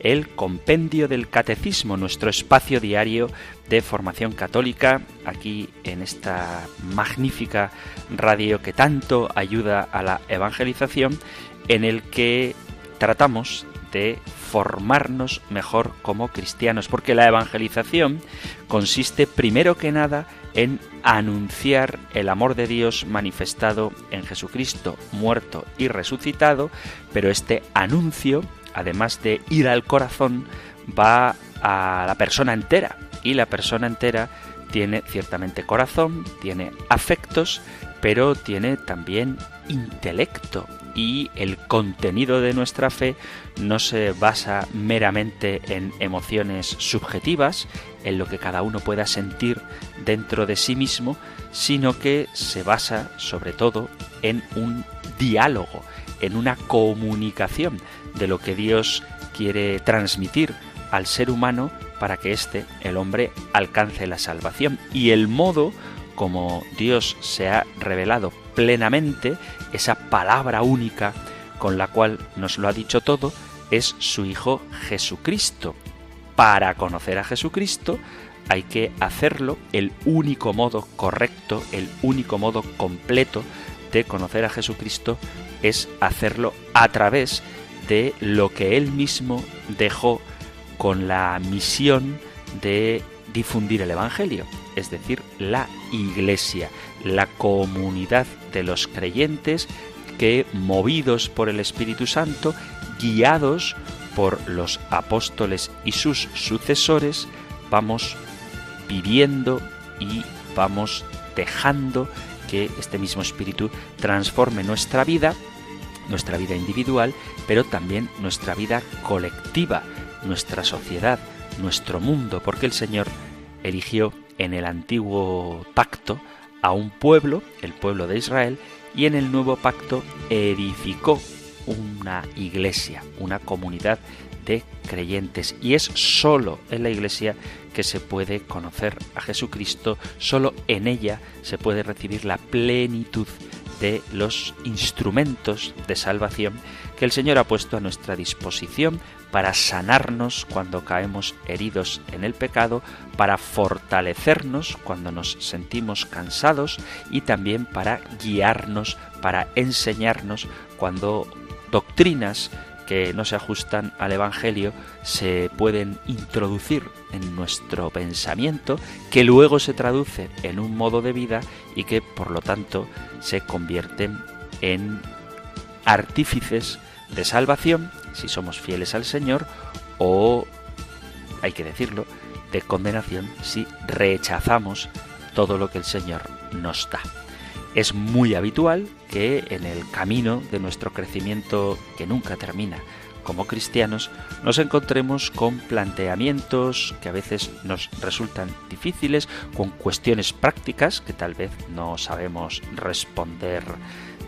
el Compendio del Catecismo, nuestro espacio diario de formación católica, aquí en esta magnífica radio que tanto ayuda a la evangelización, en el que tratamos de formarnos mejor como cristianos, porque la evangelización consiste primero que nada en anunciar el amor de Dios manifestado en Jesucristo, muerto y resucitado, pero este anuncio además de ir al corazón, va a la persona entera. Y la persona entera tiene ciertamente corazón, tiene afectos, pero tiene también intelecto. Y el contenido de nuestra fe no se basa meramente en emociones subjetivas, en lo que cada uno pueda sentir dentro de sí mismo, sino que se basa sobre todo en un diálogo, en una comunicación de lo que Dios quiere transmitir al ser humano para que éste, el hombre, alcance la salvación. Y el modo como Dios se ha revelado plenamente, esa palabra única con la cual nos lo ha dicho todo, es su Hijo Jesucristo. Para conocer a Jesucristo hay que hacerlo el único modo correcto, el único modo completo de conocer a Jesucristo es hacerlo a través de lo que él mismo dejó con la misión de difundir el Evangelio, es decir, la Iglesia, la comunidad de los creyentes que, movidos por el Espíritu Santo, guiados por los apóstoles y sus sucesores, vamos viviendo y vamos dejando que este mismo Espíritu transforme nuestra vida nuestra vida individual, pero también nuestra vida colectiva, nuestra sociedad, nuestro mundo, porque el Señor eligió en el antiguo pacto a un pueblo, el pueblo de Israel, y en el nuevo pacto edificó una iglesia, una comunidad de creyentes. Y es sólo en la iglesia que se puede conocer a Jesucristo, sólo en ella se puede recibir la plenitud de los instrumentos de salvación que el Señor ha puesto a nuestra disposición para sanarnos cuando caemos heridos en el pecado, para fortalecernos cuando nos sentimos cansados y también para guiarnos, para enseñarnos cuando doctrinas que no se ajustan al Evangelio se pueden introducir en nuestro pensamiento, que luego se traduce en un modo de vida y que por lo tanto se convierten en artífices de salvación si somos fieles al Señor o, hay que decirlo, de condenación si rechazamos todo lo que el Señor nos da. Es muy habitual que en el camino de nuestro crecimiento que nunca termina como cristianos nos encontremos con planteamientos que a veces nos resultan difíciles, con cuestiones prácticas que tal vez no sabemos responder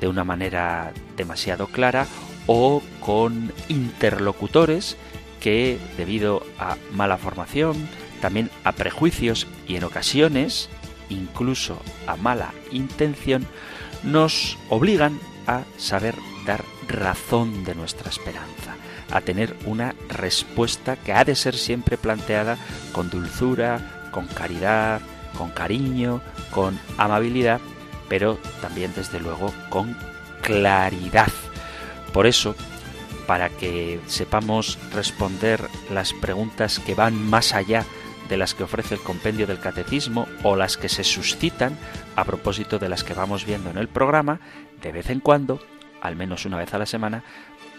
de una manera demasiado clara o con interlocutores que debido a mala formación, también a prejuicios y en ocasiones incluso a mala intención, nos obligan a saber dar razón de nuestra esperanza, a tener una respuesta que ha de ser siempre planteada con dulzura, con caridad, con cariño, con amabilidad, pero también desde luego con claridad. Por eso, para que sepamos responder las preguntas que van más allá de las que ofrece el compendio del catecismo o las que se suscitan a propósito de las que vamos viendo en el programa, de vez en cuando, al menos una vez a la semana,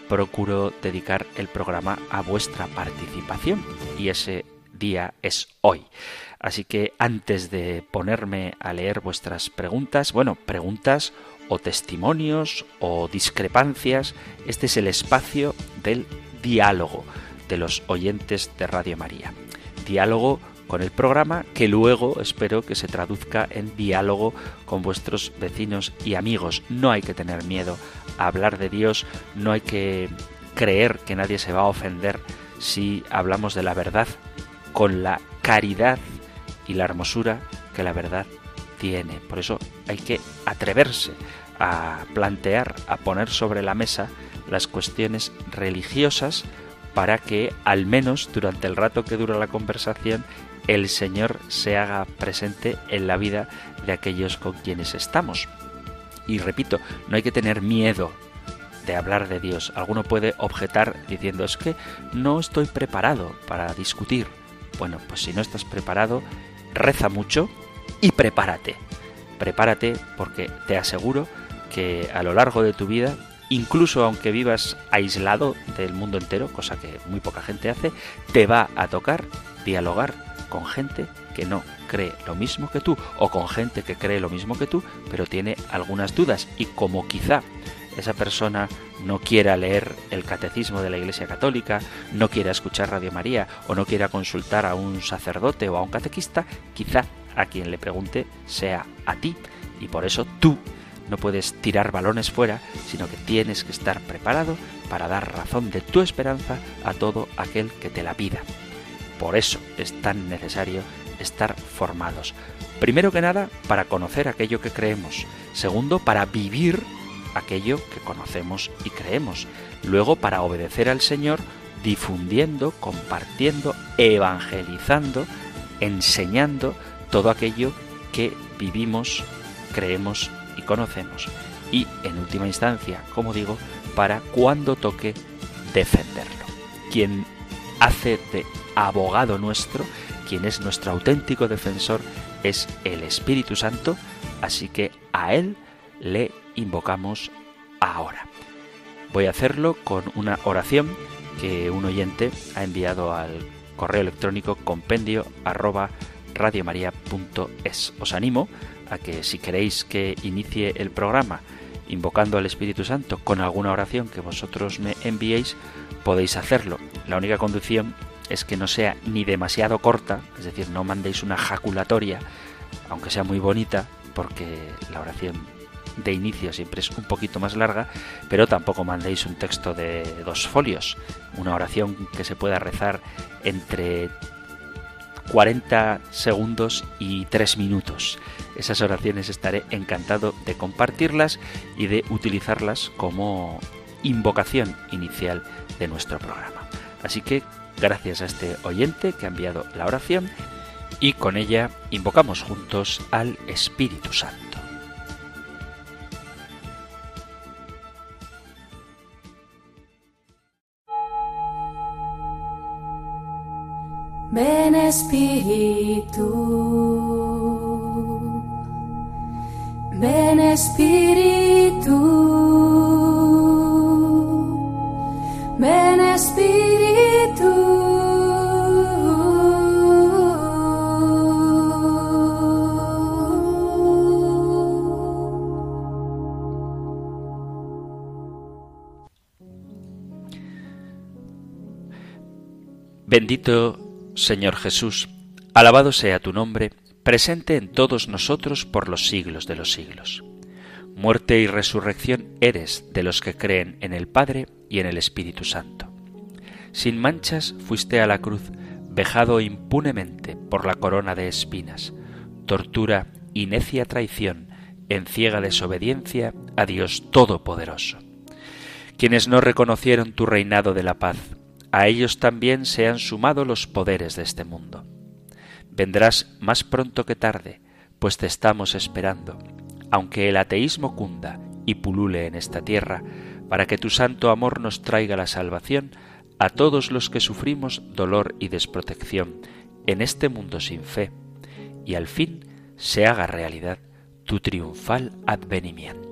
procuro dedicar el programa a vuestra participación y ese día es hoy. Así que antes de ponerme a leer vuestras preguntas, bueno, preguntas o testimonios o discrepancias, este es el espacio del diálogo de los oyentes de Radio María diálogo con el programa que luego espero que se traduzca en diálogo con vuestros vecinos y amigos. No hay que tener miedo a hablar de Dios, no hay que creer que nadie se va a ofender si hablamos de la verdad con la caridad y la hermosura que la verdad tiene. Por eso hay que atreverse a plantear, a poner sobre la mesa las cuestiones religiosas para que al menos durante el rato que dura la conversación el Señor se haga presente en la vida de aquellos con quienes estamos. Y repito, no hay que tener miedo de hablar de Dios. Alguno puede objetar diciendo es que no estoy preparado para discutir. Bueno, pues si no estás preparado, reza mucho y prepárate. Prepárate porque te aseguro que a lo largo de tu vida, incluso aunque vivas aislado del mundo entero, cosa que muy poca gente hace, te va a tocar dialogar con gente que no cree lo mismo que tú o con gente que cree lo mismo que tú, pero tiene algunas dudas y como quizá esa persona no quiera leer el catecismo de la Iglesia Católica, no quiera escuchar Radio María o no quiera consultar a un sacerdote o a un catequista, quizá a quien le pregunte sea a ti. Y por eso tú no puedes tirar balones fuera, sino que tienes que estar preparado para dar razón de tu esperanza a todo aquel que te la pida. Por eso es tan necesario estar formados. Primero que nada, para conocer aquello que creemos. Segundo, para vivir aquello que conocemos y creemos. Luego, para obedecer al Señor, difundiendo, compartiendo, evangelizando, enseñando todo aquello que vivimos, creemos y conocemos. Y, en última instancia, como digo, para cuando toque defenderlo. Quien hace de abogado nuestro, quien es nuestro auténtico defensor, es el Espíritu Santo, así que a Él le invocamos ahora. Voy a hacerlo con una oración que un oyente ha enviado al correo electrónico compendio arroba. Os animo a que si queréis que inicie el programa invocando al Espíritu Santo con alguna oración que vosotros me enviéis, podéis hacerlo. La única condición es que no sea ni demasiado corta, es decir, no mandéis una jaculatoria, aunque sea muy bonita, porque la oración de inicio siempre es un poquito más larga, pero tampoco mandéis un texto de dos folios, una oración que se pueda rezar entre 40 segundos y 3 minutos. Esas oraciones estaré encantado de compartirlas y de utilizarlas como invocación inicial de nuestro programa. Así que gracias a este oyente que ha enviado la oración y con ella invocamos juntos al Espíritu Santo. Ven Espíritu, ven Espíritu, ven Espíritu. Bendito Señor Jesús, alabado sea tu nombre, presente en todos nosotros por los siglos de los siglos. Muerte y resurrección eres de los que creen en el Padre y en el Espíritu Santo. Sin manchas fuiste a la cruz, vejado impunemente por la corona de espinas, tortura y necia traición, en ciega desobediencia a Dios Todopoderoso. Quienes no reconocieron tu reinado de la paz, a ellos también se han sumado los poderes de este mundo. Vendrás más pronto que tarde, pues te estamos esperando, aunque el ateísmo cunda y pulule en esta tierra, para que tu santo amor nos traiga la salvación a todos los que sufrimos dolor y desprotección en este mundo sin fe, y al fin se haga realidad tu triunfal advenimiento.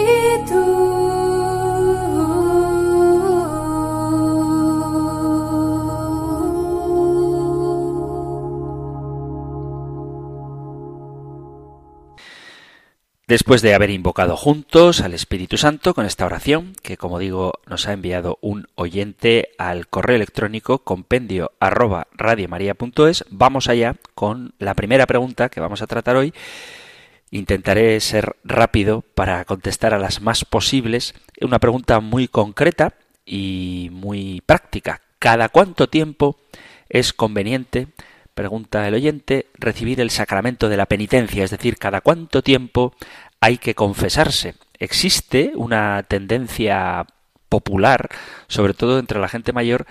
Después de haber invocado juntos al Espíritu Santo con esta oración, que como digo nos ha enviado un oyente al correo electrónico compendio arroba radiomaria.es, vamos allá con la primera pregunta que vamos a tratar hoy. Intentaré ser rápido para contestar a las más posibles. Una pregunta muy concreta y muy práctica. ¿Cada cuánto tiempo es conveniente pregunta el oyente, recibir el sacramento de la penitencia, es decir, cada cuánto tiempo hay que confesarse. Existe una tendencia popular, sobre todo entre la gente mayor,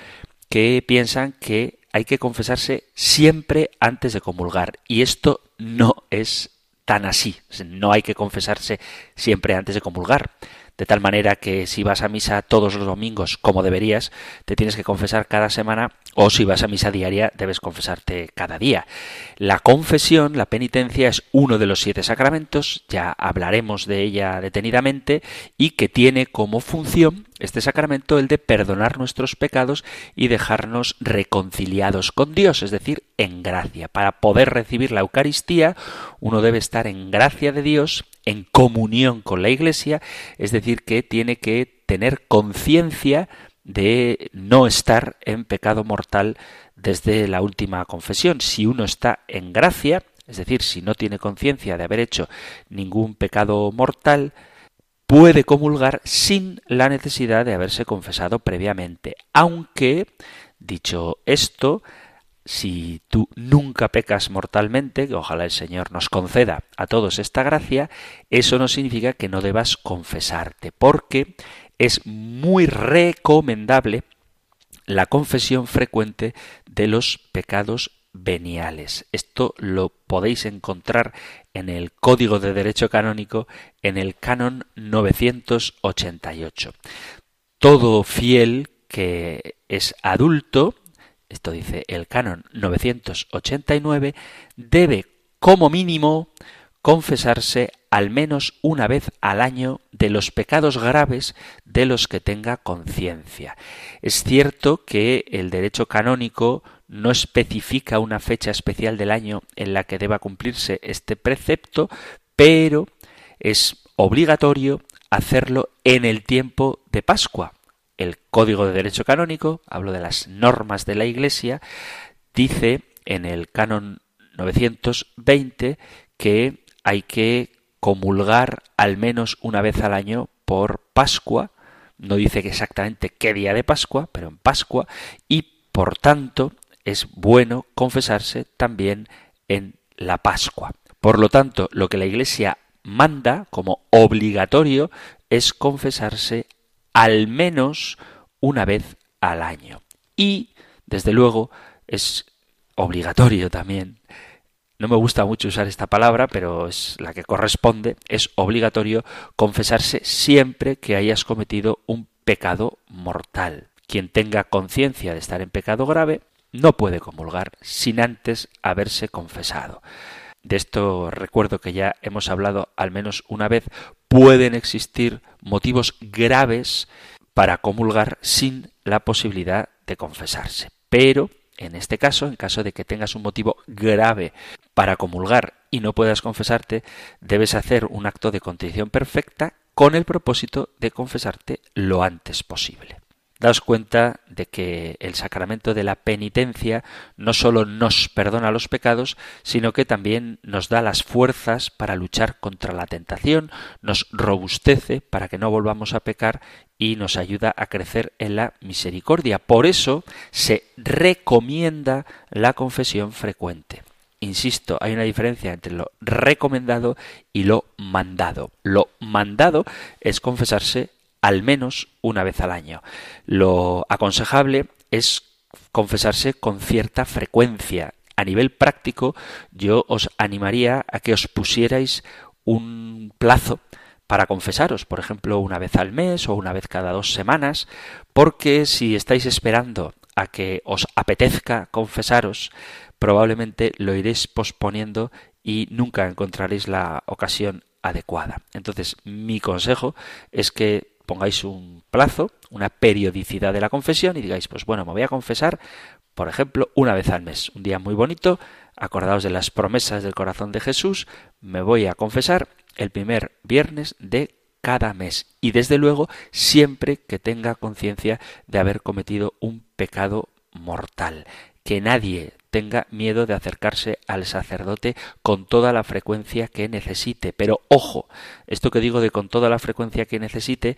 que piensan que hay que confesarse siempre antes de comulgar. Y esto no es tan así. No hay que confesarse siempre antes de comulgar de tal manera que si vas a misa todos los domingos como deberías, te tienes que confesar cada semana o si vas a misa diaria debes confesarte cada día. La confesión, la penitencia es uno de los siete sacramentos, ya hablaremos de ella detenidamente, y que tiene como función este sacramento el de perdonar nuestros pecados y dejarnos reconciliados con Dios, es decir, en gracia. Para poder recibir la Eucaristía, uno debe estar en gracia de Dios en comunión con la Iglesia, es decir, que tiene que tener conciencia de no estar en pecado mortal desde la última confesión. Si uno está en gracia, es decir, si no tiene conciencia de haber hecho ningún pecado mortal, puede comulgar sin la necesidad de haberse confesado previamente. Aunque, dicho esto, si tú nunca pecas mortalmente, que ojalá el Señor nos conceda a todos esta gracia, eso no significa que no debas confesarte, porque es muy recomendable la confesión frecuente de los pecados veniales. Esto lo podéis encontrar en el Código de Derecho Canónico en el canon 988. Todo fiel que es adulto esto dice el canon 989, debe como mínimo confesarse al menos una vez al año de los pecados graves de los que tenga conciencia. Es cierto que el derecho canónico no especifica una fecha especial del año en la que deba cumplirse este precepto, pero es obligatorio hacerlo en el tiempo de Pascua, el Código de Derecho Canónico, hablo de las normas de la Iglesia, dice en el canon 920 que hay que comulgar al menos una vez al año por Pascua, no dice exactamente qué día de Pascua, pero en Pascua, y por tanto es bueno confesarse también en la Pascua. Por lo tanto, lo que la Iglesia manda como obligatorio es confesarse al menos una vez al año. Y, desde luego, es obligatorio también. No me gusta mucho usar esta palabra, pero es la que corresponde. Es obligatorio confesarse siempre que hayas cometido un pecado mortal. Quien tenga conciencia de estar en pecado grave no puede comulgar sin antes haberse confesado. De esto recuerdo que ya hemos hablado al menos una vez pueden existir motivos graves para comulgar sin la posibilidad de confesarse. Pero, en este caso, en caso de que tengas un motivo grave para comulgar y no puedas confesarte, debes hacer un acto de contrición perfecta con el propósito de confesarte lo antes posible daos cuenta de que el sacramento de la penitencia no sólo nos perdona los pecados, sino que también nos da las fuerzas para luchar contra la tentación, nos robustece para que no volvamos a pecar y nos ayuda a crecer en la misericordia. Por eso se recomienda la confesión frecuente. Insisto, hay una diferencia entre lo recomendado y lo mandado. Lo mandado es confesarse al menos una vez al año. Lo aconsejable es confesarse con cierta frecuencia. A nivel práctico, yo os animaría a que os pusierais un plazo para confesaros, por ejemplo, una vez al mes o una vez cada dos semanas, porque si estáis esperando a que os apetezca confesaros, probablemente lo iréis posponiendo y nunca encontraréis la ocasión adecuada. Entonces, mi consejo es que pongáis un plazo, una periodicidad de la confesión y digáis, pues bueno, me voy a confesar, por ejemplo, una vez al mes, un día muy bonito, acordaos de las promesas del corazón de Jesús, me voy a confesar el primer viernes de cada mes y desde luego siempre que tenga conciencia de haber cometido un pecado mortal. Que nadie tenga miedo de acercarse al sacerdote con toda la frecuencia que necesite. Pero ojo, esto que digo de con toda la frecuencia que necesite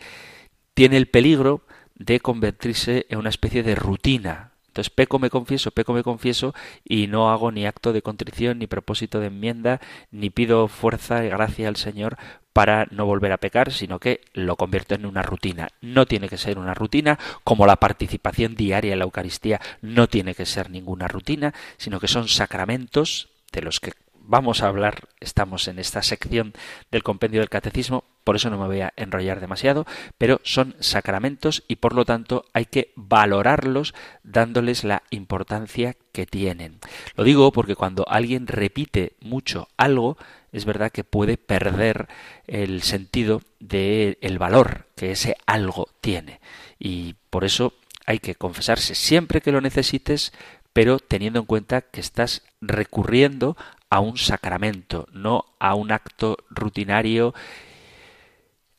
tiene el peligro de convertirse en una especie de rutina, entonces peco, me confieso, peco, me confieso y no hago ni acto de contrición, ni propósito de enmienda, ni pido fuerza y gracia al Señor para no volver a pecar, sino que lo convierto en una rutina. No tiene que ser una rutina, como la participación diaria en la Eucaristía no tiene que ser ninguna rutina, sino que son sacramentos de los que vamos a hablar, estamos en esta sección del compendio del catecismo, por eso no me voy a enrollar demasiado, pero son sacramentos y por lo tanto hay que valorarlos dándoles la importancia que tienen. Lo digo porque cuando alguien repite mucho algo, es verdad que puede perder el sentido del el valor que ese algo tiene. Y por eso hay que confesarse siempre que lo necesites, pero teniendo en cuenta que estás recurriendo a un sacramento, no a un acto rutinario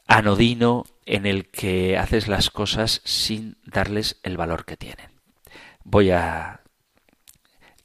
anodino en el que haces las cosas sin darles el valor que tienen. Voy a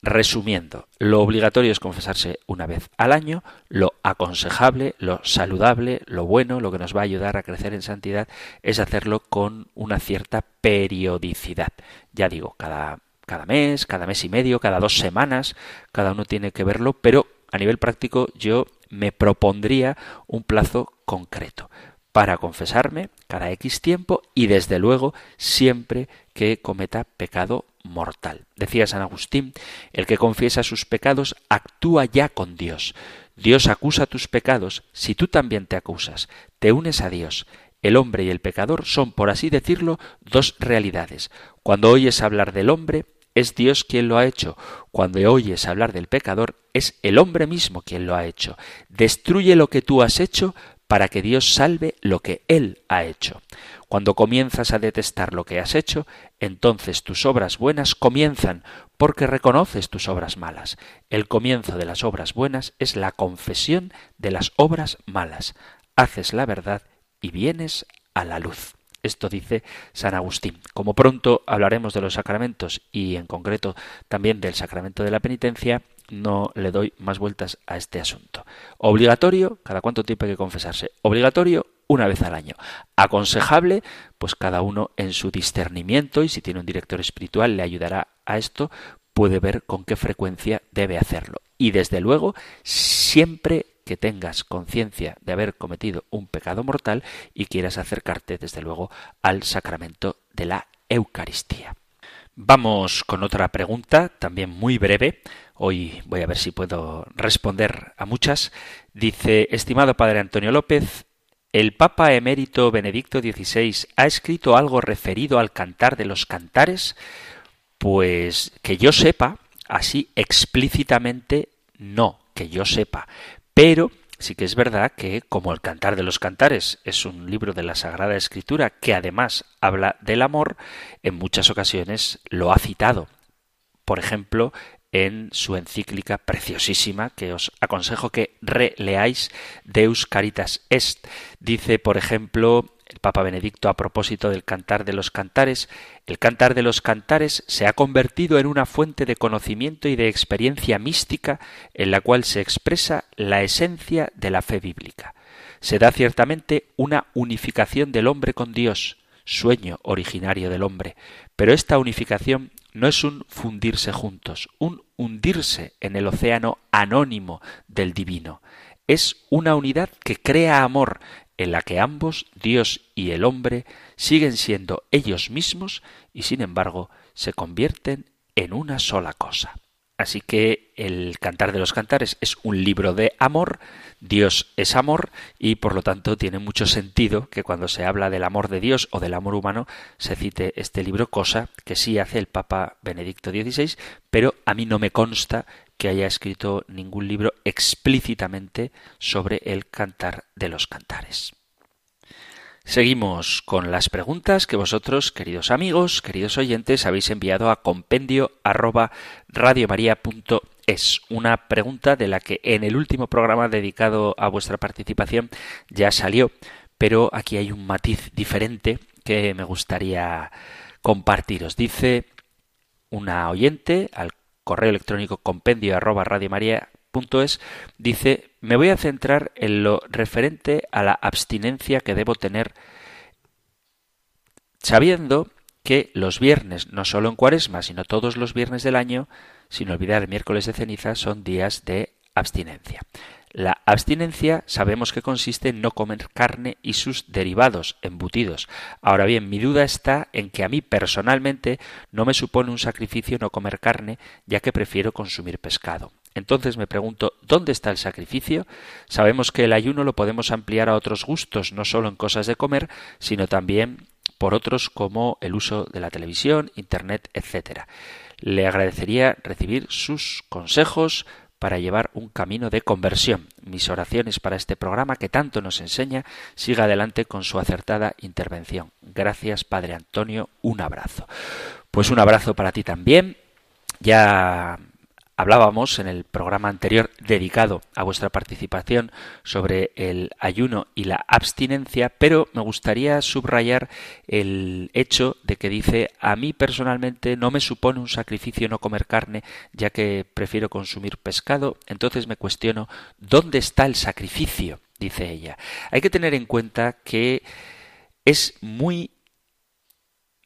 resumiendo, lo obligatorio es confesarse una vez al año, lo aconsejable, lo saludable, lo bueno, lo que nos va a ayudar a crecer en santidad es hacerlo con una cierta periodicidad. Ya digo, cada cada mes, cada mes y medio, cada dos semanas, cada uno tiene que verlo, pero a nivel práctico yo me propondría un plazo concreto para confesarme cada X tiempo y desde luego siempre que cometa pecado mortal. Decía San Agustín, el que confiesa sus pecados actúa ya con Dios. Dios acusa tus pecados si tú también te acusas, te unes a Dios. El hombre y el pecador son, por así decirlo, dos realidades. Cuando oyes hablar del hombre, es Dios quien lo ha hecho. Cuando oyes hablar del pecador, es el hombre mismo quien lo ha hecho. Destruye lo que tú has hecho para que Dios salve lo que Él ha hecho. Cuando comienzas a detestar lo que has hecho, entonces tus obras buenas comienzan, porque reconoces tus obras malas. El comienzo de las obras buenas es la confesión de las obras malas. Haces la verdad y vienes a la luz. Esto dice San Agustín. Como pronto hablaremos de los sacramentos y en concreto también del sacramento de la penitencia, no le doy más vueltas a este asunto. Obligatorio, cada cuánto tiempo hay que confesarse. Obligatorio, una vez al año. Aconsejable, pues cada uno en su discernimiento y si tiene un director espiritual le ayudará a esto, puede ver con qué frecuencia debe hacerlo. Y desde luego, siempre que tengas conciencia de haber cometido un pecado mortal y quieras acercarte, desde luego, al sacramento de la Eucaristía. Vamos con otra pregunta, también muy breve. Hoy voy a ver si puedo responder a muchas. Dice, estimado Padre Antonio López, ¿el Papa emérito Benedicto XVI ha escrito algo referido al cantar de los cantares? Pues que yo sepa, así explícitamente no, que yo sepa. Pero sí que es verdad que, como el Cantar de los Cantares es un libro de la Sagrada Escritura que además habla del amor, en muchas ocasiones lo ha citado. Por ejemplo, en su encíclica preciosísima que os aconsejo que releáis Deus Caritas Est. Dice, por ejemplo, el Papa Benedicto a propósito del cantar de los cantares, el cantar de los cantares se ha convertido en una fuente de conocimiento y de experiencia mística en la cual se expresa la esencia de la fe bíblica. Se da ciertamente una unificación del hombre con Dios, sueño originario del hombre, pero esta unificación no es un fundirse juntos, un hundirse en el océano anónimo del divino. Es una unidad que crea amor, en la que ambos, Dios y el hombre, siguen siendo ellos mismos y sin embargo se convierten en una sola cosa. Así que el Cantar de los Cantares es un libro de amor, Dios es amor y por lo tanto tiene mucho sentido que cuando se habla del amor de Dios o del amor humano se cite este libro, cosa que sí hace el Papa Benedicto XVI, pero a mí no me consta que haya escrito ningún libro explícitamente sobre el Cantar de los Cantares. Seguimos con las preguntas que vosotros, queridos amigos, queridos oyentes, habéis enviado a compendio arroba es? Una pregunta de la que en el último programa dedicado a vuestra participación ya salió, pero aquí hay un matiz diferente que me gustaría compartiros. Dice una oyente al correo electrónico compendio arroba radiomaria.es, dice, me voy a centrar en lo referente a la abstinencia que debo tener sabiendo que los viernes, no solo en cuaresma, sino todos los viernes del año, sin olvidar el miércoles de ceniza, son días de abstinencia. La abstinencia sabemos que consiste en no comer carne y sus derivados, embutidos. Ahora bien, mi duda está en que a mí personalmente no me supone un sacrificio no comer carne, ya que prefiero consumir pescado. Entonces me pregunto, ¿dónde está el sacrificio? Sabemos que el ayuno lo podemos ampliar a otros gustos, no solo en cosas de comer, sino también por otros como el uso de la televisión, Internet, etc. Le agradecería recibir sus consejos para llevar un camino de conversión. Mis oraciones para este programa que tanto nos enseña siga adelante con su acertada intervención. Gracias, Padre Antonio. Un abrazo. Pues un abrazo para ti también. Ya Hablábamos en el programa anterior dedicado a vuestra participación sobre el ayuno y la abstinencia, pero me gustaría subrayar el hecho de que dice a mí personalmente no me supone un sacrificio no comer carne, ya que prefiero consumir pescado, entonces me cuestiono ¿dónde está el sacrificio? dice ella. Hay que tener en cuenta que es muy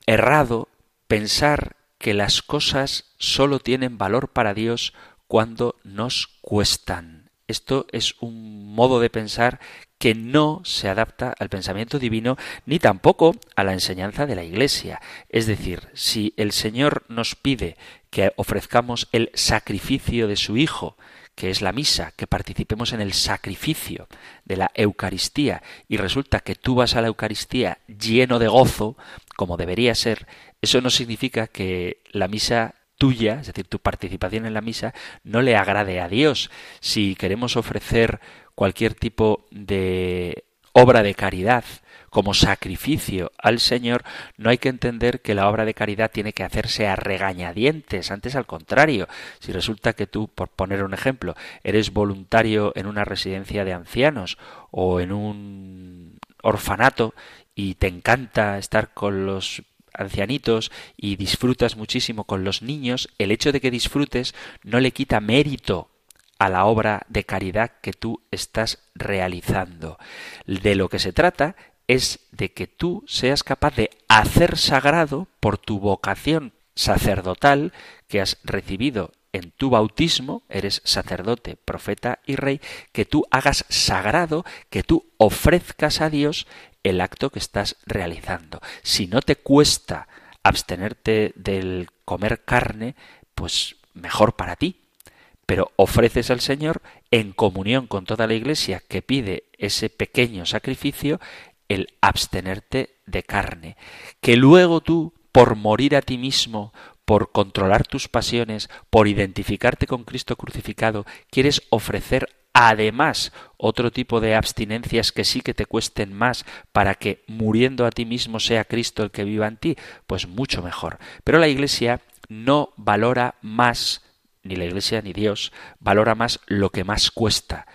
errado pensar que las cosas solo tienen valor para Dios cuando nos cuestan. Esto es un modo de pensar que no se adapta al pensamiento divino ni tampoco a la enseñanza de la Iglesia. Es decir, si el Señor nos pide que ofrezcamos el sacrificio de su Hijo, que es la misa, que participemos en el sacrificio de la Eucaristía, y resulta que tú vas a la Eucaristía lleno de gozo, como debería ser, eso no significa que la misa tuya, es decir, tu participación en la misa, no le agrade a Dios. Si queremos ofrecer cualquier tipo de obra de caridad como sacrificio al Señor, no hay que entender que la obra de caridad tiene que hacerse a regañadientes, antes al contrario. Si resulta que tú, por poner un ejemplo, eres voluntario en una residencia de ancianos o en un orfanato y te encanta estar con los ancianitos y disfrutas muchísimo con los niños, el hecho de que disfrutes no le quita mérito a la obra de caridad que tú estás realizando. De lo que se trata es de que tú seas capaz de hacer sagrado por tu vocación sacerdotal que has recibido en tu bautismo, eres sacerdote, profeta y rey, que tú hagas sagrado, que tú ofrezcas a Dios el acto que estás realizando. Si no te cuesta abstenerte del comer carne, pues mejor para ti. Pero ofreces al Señor en comunión con toda la Iglesia que pide ese pequeño sacrificio el abstenerte de carne. Que luego tú, por morir a ti mismo, por controlar tus pasiones, por identificarte con Cristo crucificado, quieres ofrecer además otro tipo de abstinencias que sí que te cuesten más para que muriendo a ti mismo sea Cristo el que viva en ti, pues mucho mejor. Pero la Iglesia no valora más, ni la Iglesia ni Dios, valora más lo que más cuesta.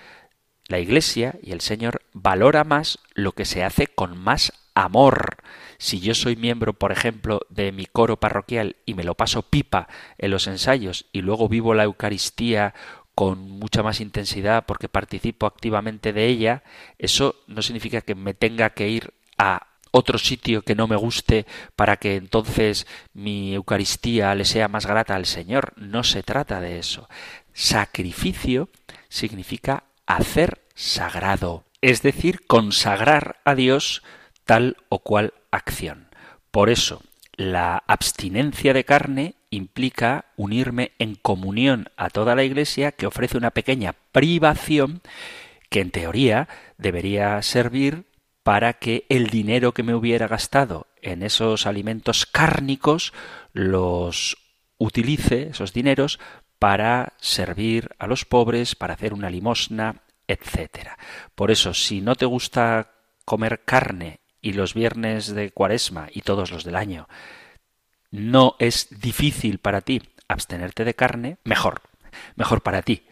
La Iglesia y el Señor valora más lo que se hace con más amor. Si yo soy miembro, por ejemplo, de mi coro parroquial y me lo paso pipa en los ensayos y luego vivo la Eucaristía con mucha más intensidad porque participo activamente de ella, eso no significa que me tenga que ir a otro sitio que no me guste para que entonces mi Eucaristía le sea más grata al Señor. No se trata de eso. Sacrificio significa hacer sagrado, es decir, consagrar a Dios tal o cual acción. Por eso, la abstinencia de carne implica unirme en comunión a toda la Iglesia que ofrece una pequeña privación que en teoría debería servir para que el dinero que me hubiera gastado en esos alimentos cárnicos los utilice, esos dineros, para servir a los pobres, para hacer una limosna, etc. Por eso, si no te gusta comer carne y los viernes de cuaresma y todos los del año no es difícil para ti abstenerte de carne, mejor. mejor para ti.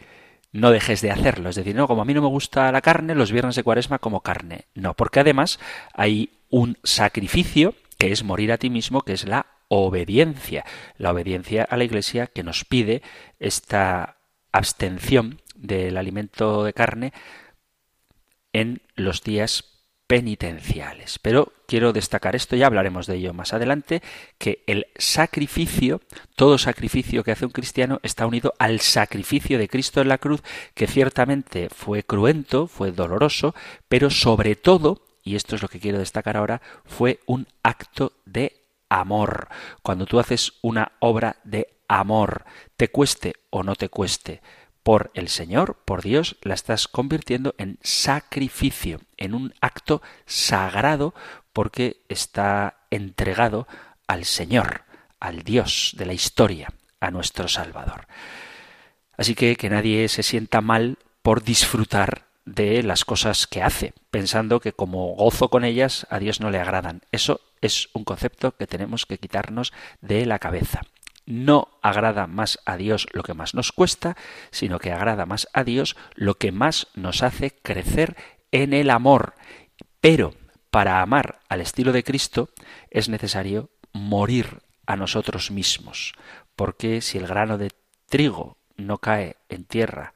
No dejes de hacerlo. Es decir, no, como a mí no me gusta la carne, los viernes de cuaresma como carne. No, porque además hay un sacrificio que es morir a ti mismo, que es la obediencia. La obediencia a la Iglesia que nos pide esta abstención del alimento de carne en los días penitenciales. Pero quiero destacar esto, ya hablaremos de ello más adelante, que el sacrificio, todo sacrificio que hace un cristiano está unido al sacrificio de Cristo en la cruz, que ciertamente fue cruento, fue doloroso, pero sobre todo, y esto es lo que quiero destacar ahora, fue un acto de amor. Cuando tú haces una obra de amor, te cueste o no te cueste, por el Señor, por Dios, la estás convirtiendo en sacrificio, en un acto sagrado, porque está entregado al Señor, al Dios de la historia, a nuestro Salvador. Así que que nadie se sienta mal por disfrutar de las cosas que hace, pensando que como gozo con ellas a Dios no le agradan. Eso es un concepto que tenemos que quitarnos de la cabeza no agrada más a Dios lo que más nos cuesta, sino que agrada más a Dios lo que más nos hace crecer en el amor. Pero para amar al estilo de Cristo es necesario morir a nosotros mismos, porque si el grano de trigo no cae en tierra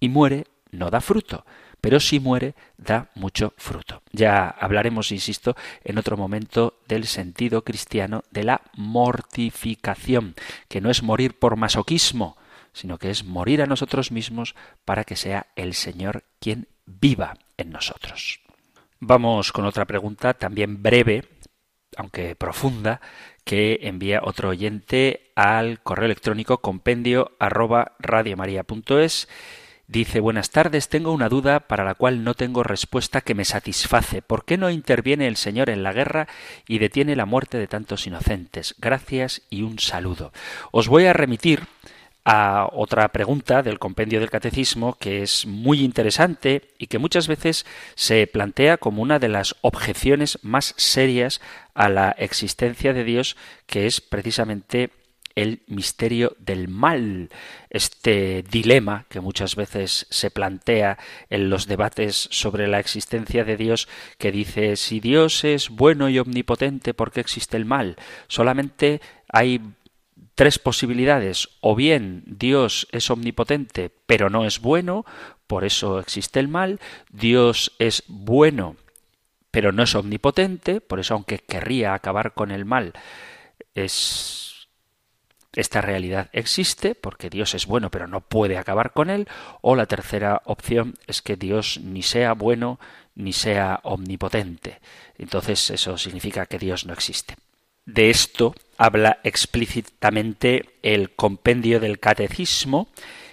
y muere, no da fruto pero si muere da mucho fruto. Ya hablaremos, insisto, en otro momento del sentido cristiano de la mortificación, que no es morir por masoquismo, sino que es morir a nosotros mismos para que sea el Señor quien viva en nosotros. Vamos con otra pregunta, también breve, aunque profunda, que envía otro oyente al correo electrónico compendio Dice, buenas tardes, tengo una duda para la cual no tengo respuesta que me satisface. ¿Por qué no interviene el Señor en la guerra y detiene la muerte de tantos inocentes? Gracias y un saludo. Os voy a remitir a otra pregunta del compendio del catecismo que es muy interesante y que muchas veces se plantea como una de las objeciones más serias a la existencia de Dios, que es precisamente el misterio del mal, este dilema que muchas veces se plantea en los debates sobre la existencia de Dios, que dice si Dios es bueno y omnipotente, ¿por qué existe el mal? Solamente hay tres posibilidades, o bien Dios es omnipotente pero no es bueno, por eso existe el mal, Dios es bueno pero no es omnipotente, por eso aunque querría acabar con el mal, es esta realidad existe porque Dios es bueno pero no puede acabar con él, o la tercera opción es que Dios ni sea bueno ni sea omnipotente. Entonces eso significa que Dios no existe. De esto habla explícitamente el compendio del catecismo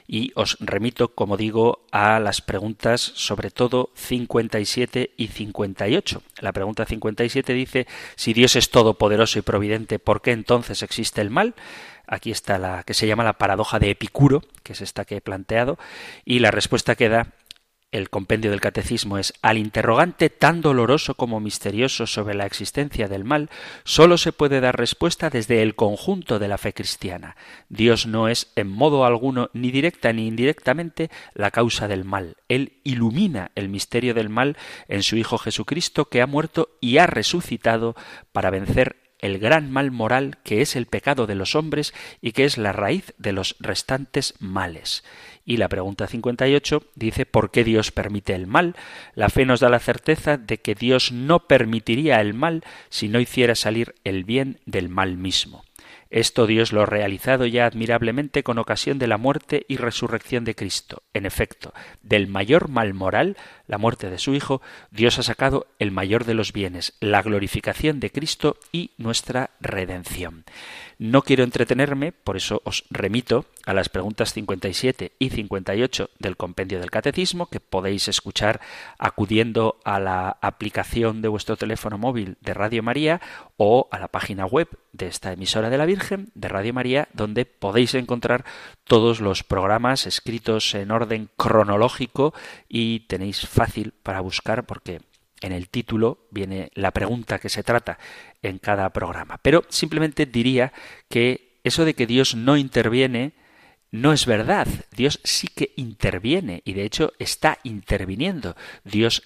y os remito, como digo, a las preguntas sobre todo 57 y 58. La pregunta 57 dice, si Dios es todopoderoso y providente, ¿por qué entonces existe el mal? Aquí está la que se llama la paradoja de Epicuro, que es esta que he planteado, y la respuesta que da el compendio del catecismo es al interrogante tan doloroso como misterioso sobre la existencia del mal, sólo se puede dar respuesta desde el conjunto de la fe cristiana. Dios no es en modo alguno, ni directa ni indirectamente, la causa del mal. Él ilumina el misterio del mal en su Hijo Jesucristo, que ha muerto y ha resucitado para vencer el gran mal moral que es el pecado de los hombres y que es la raíz de los restantes males. Y la pregunta 58 dice ¿por qué Dios permite el mal? La fe nos da la certeza de que Dios no permitiría el mal si no hiciera salir el bien del mal mismo. Esto Dios lo ha realizado ya admirablemente con ocasión de la muerte y resurrección de Cristo. En efecto, del mayor mal moral, la muerte de su Hijo, Dios ha sacado el mayor de los bienes, la glorificación de Cristo y nuestra redención. No quiero entretenerme, por eso os remito a las preguntas 57 y 58 del compendio del Catecismo, que podéis escuchar acudiendo a la aplicación de vuestro teléfono móvil de Radio María o a la página web de esta emisora de la Virgen, de Radio María, donde podéis encontrar todos los programas escritos en orden cronológico y tenéis fácil para buscar porque en el título viene la pregunta que se trata en cada programa. Pero simplemente diría que eso de que Dios no interviene no es verdad. Dios sí que interviene y de hecho está interviniendo. Dios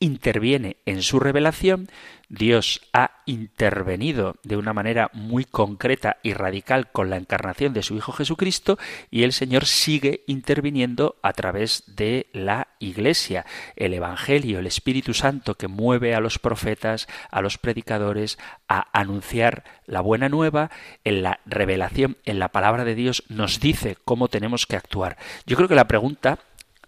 interviene en su revelación, Dios ha intervenido de una manera muy concreta y radical con la encarnación de su Hijo Jesucristo y el Señor sigue interviniendo a través de la Iglesia, el Evangelio, el Espíritu Santo que mueve a los profetas, a los predicadores a anunciar la buena nueva, en la revelación, en la palabra de Dios nos dice cómo tenemos que actuar. Yo creo que la pregunta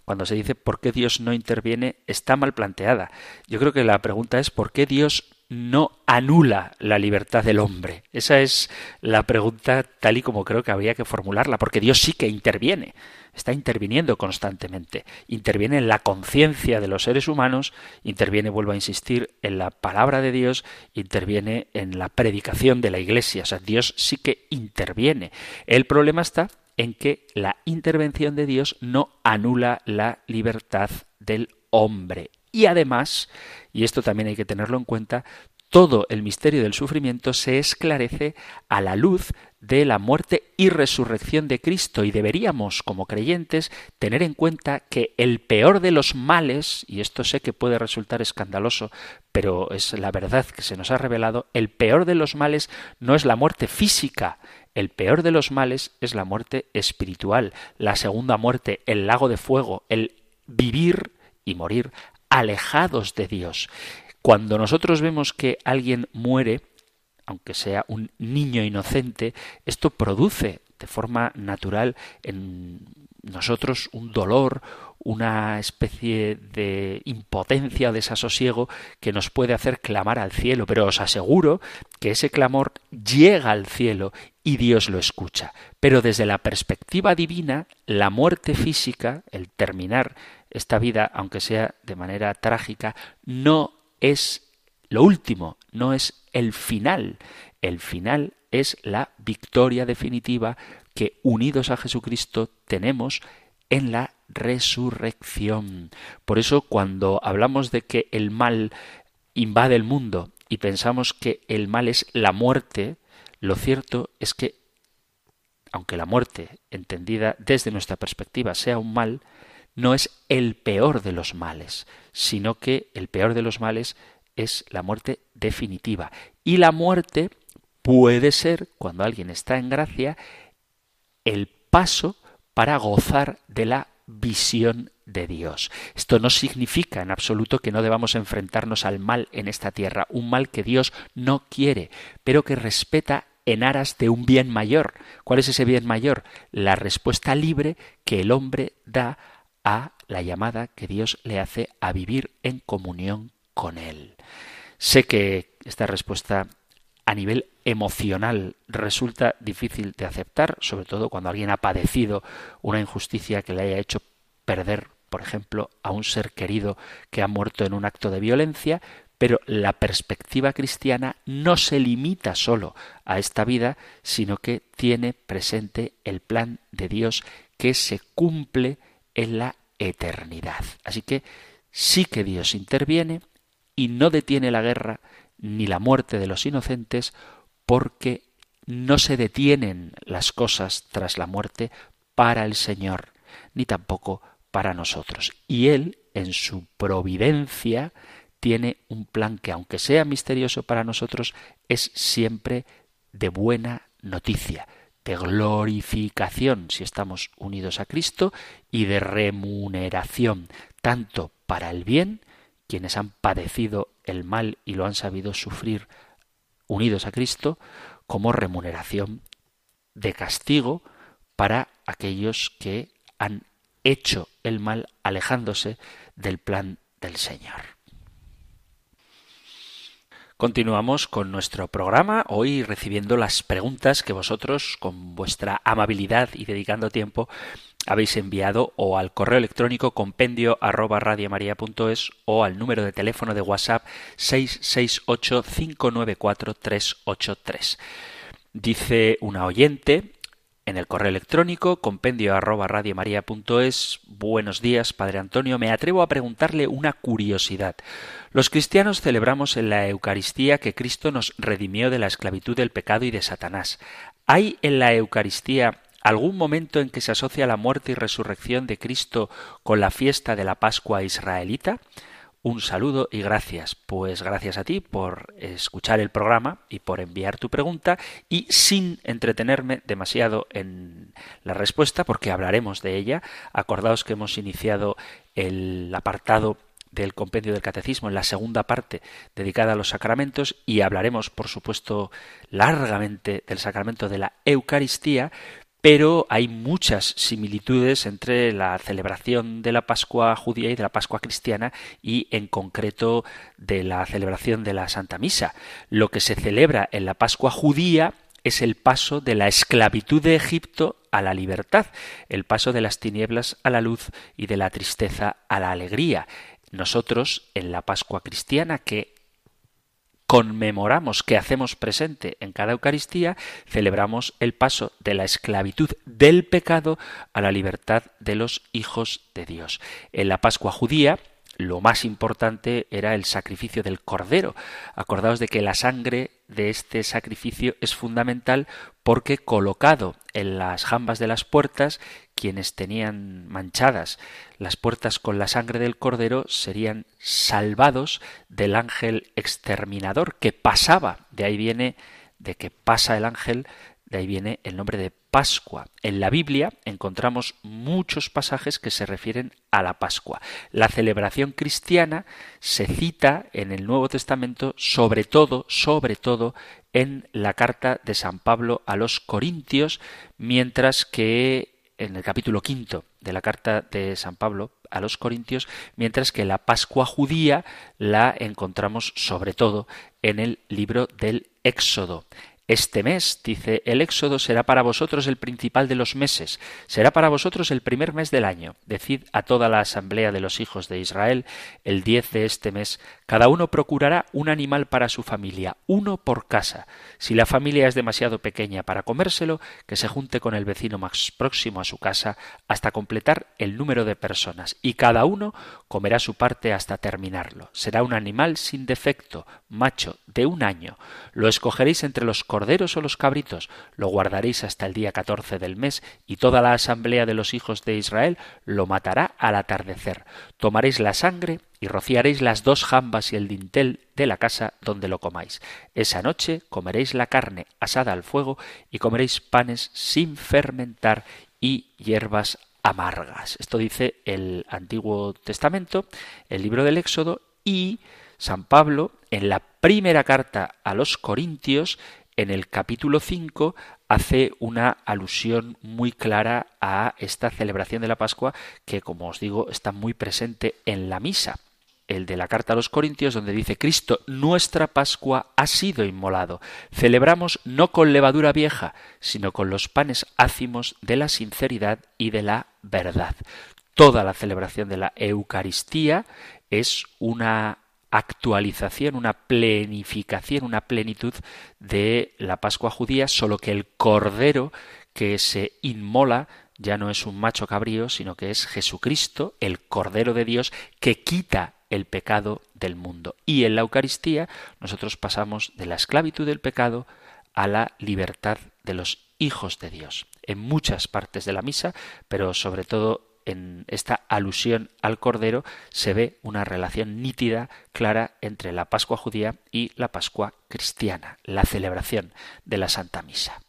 cuando se dice por qué Dios no interviene, está mal planteada. Yo creo que la pregunta es por qué Dios no anula la libertad del hombre. Esa es la pregunta tal y como creo que habría que formularla, porque Dios sí que interviene, está interviniendo constantemente, interviene en la conciencia de los seres humanos, interviene, vuelvo a insistir, en la palabra de Dios, interviene en la predicación de la Iglesia, o sea, Dios sí que interviene. El problema está en que la intervención de Dios no anula la libertad del hombre. Y además, y esto también hay que tenerlo en cuenta, todo el misterio del sufrimiento se esclarece a la luz de la muerte y resurrección de Cristo y deberíamos, como creyentes, tener en cuenta que el peor de los males, y esto sé que puede resultar escandaloso, pero es la verdad que se nos ha revelado, el peor de los males no es la muerte física, el peor de los males es la muerte espiritual, la segunda muerte, el lago de fuego, el vivir y morir alejados de Dios. Cuando nosotros vemos que alguien muere, aunque sea un niño inocente, esto produce de forma natural en nosotros un dolor, una especie de impotencia o desasosiego que nos puede hacer clamar al cielo, pero os aseguro que ese clamor llega al cielo y Dios lo escucha. Pero desde la perspectiva divina, la muerte física, el terminar esta vida, aunque sea de manera trágica, no es lo último, no es el final. El final es la victoria definitiva que unidos a Jesucristo tenemos en la resurrección. Por eso cuando hablamos de que el mal invade el mundo y pensamos que el mal es la muerte, lo cierto es que, aunque la muerte, entendida desde nuestra perspectiva, sea un mal, no es el peor de los males, sino que el peor de los males es la muerte definitiva. Y la muerte puede ser, cuando alguien está en gracia, el paso para gozar de la visión de Dios. Esto no significa en absoluto que no debamos enfrentarnos al mal en esta tierra, un mal que Dios no quiere, pero que respeta en aras de un bien mayor. ¿Cuál es ese bien mayor? La respuesta libre que el hombre da a la llamada que Dios le hace a vivir en comunión con Él. Sé que esta respuesta a nivel emocional resulta difícil de aceptar, sobre todo cuando alguien ha padecido una injusticia que le haya hecho perder, por ejemplo, a un ser querido que ha muerto en un acto de violencia, pero la perspectiva cristiana no se limita solo a esta vida, sino que tiene presente el plan de Dios que se cumple en la eternidad. Así que sí que Dios interviene y no detiene la guerra ni la muerte de los inocentes porque no se detienen las cosas tras la muerte para el Señor, ni tampoco para nosotros. Y Él, en su providencia, tiene un plan que, aunque sea misterioso para nosotros, es siempre de buena noticia, de glorificación si estamos unidos a Cristo y de remuneración, tanto para el bien, quienes han padecido el mal y lo han sabido sufrir unidos a Cristo, como remuneración de castigo para aquellos que han hecho el mal alejándose del plan del Señor. Continuamos con nuestro programa, hoy recibiendo las preguntas que vosotros, con vuestra amabilidad y dedicando tiempo, habéis enviado o al correo electrónico compendio arroba radiomaria.es o al número de teléfono de WhatsApp 668 594 383. Dice una oyente, en el correo electrónico compendio arroba radiomaria.es. Buenos días, Padre Antonio. Me atrevo a preguntarle una curiosidad. Los cristianos celebramos en la Eucaristía que Cristo nos redimió de la esclavitud del pecado y de Satanás. ¿Hay en la Eucaristía algún momento en que se asocia la muerte y resurrección de Cristo con la fiesta de la Pascua israelita? Un saludo y gracias. Pues gracias a ti por escuchar el programa y por enviar tu pregunta y sin entretenerme demasiado en la respuesta porque hablaremos de ella. Acordaos que hemos iniciado el apartado del compendio del catecismo en la segunda parte dedicada a los sacramentos y hablaremos por supuesto largamente del sacramento de la Eucaristía, pero hay muchas similitudes entre la celebración de la Pascua judía y de la Pascua cristiana y en concreto de la celebración de la Santa Misa. Lo que se celebra en la Pascua judía es el paso de la esclavitud de Egipto a la libertad, el paso de las tinieblas a la luz y de la tristeza a la alegría. Nosotros, en la Pascua cristiana, que conmemoramos, que hacemos presente en cada Eucaristía, celebramos el paso de la esclavitud del pecado a la libertad de los hijos de Dios. En la Pascua judía, lo más importante era el sacrificio del cordero. Acordaos de que la sangre de este sacrificio es fundamental porque colocado en las jambas de las puertas, quienes tenían manchadas las puertas con la sangre del cordero serían salvados del ángel exterminador que pasaba. De ahí viene de que pasa el ángel, de ahí viene el nombre de Pascua. En la Biblia encontramos muchos pasajes que se refieren a la Pascua. La celebración cristiana se cita en el Nuevo Testamento sobre todo, sobre todo en la carta de San Pablo a los Corintios, mientras que en el capítulo quinto de la carta de San Pablo a los Corintios, mientras que la Pascua judía la encontramos sobre todo en el libro del Éxodo. Este mes, dice el Éxodo, será para vosotros el principal de los meses, será para vosotros el primer mes del año. Decid a toda la asamblea de los hijos de Israel, el diez de este mes, cada uno procurará un animal para su familia, uno por casa. Si la familia es demasiado pequeña para comérselo, que se junte con el vecino más próximo a su casa hasta completar el número de personas, y cada uno comerá su parte hasta terminarlo. Será un animal sin defecto, macho, de un año. Lo escogeréis entre los corderos o los cabritos, lo guardaréis hasta el día catorce del mes, y toda la asamblea de los hijos de Israel lo matará al atardecer. Tomaréis la sangre y rociaréis las dos jambas y el dintel de la casa donde lo comáis. Esa noche comeréis la carne asada al fuego y comeréis panes sin fermentar y hierbas amargas. Esto dice el Antiguo Testamento, el libro del Éxodo y San Pablo en la primera carta a los Corintios, en el capítulo 5, hace una alusión muy clara a esta celebración de la Pascua que, como os digo, está muy presente en la misa. El de la carta a los Corintios, donde dice Cristo, nuestra Pascua ha sido inmolado. Celebramos no con levadura vieja, sino con los panes ácimos de la sinceridad y de la verdad. Toda la celebración de la Eucaristía es una actualización, una plenificación, una plenitud de la Pascua judía, solo que el cordero que se inmola ya no es un macho cabrío, sino que es Jesucristo, el Cordero de Dios, que quita el pecado del mundo. Y en la Eucaristía nosotros pasamos de la esclavitud del pecado a la libertad de los hijos de Dios. En muchas partes de la misa, pero sobre todo en esta alusión al Cordero se ve una relación nítida, clara entre la Pascua judía y la Pascua cristiana, la celebración de la Santa Misa.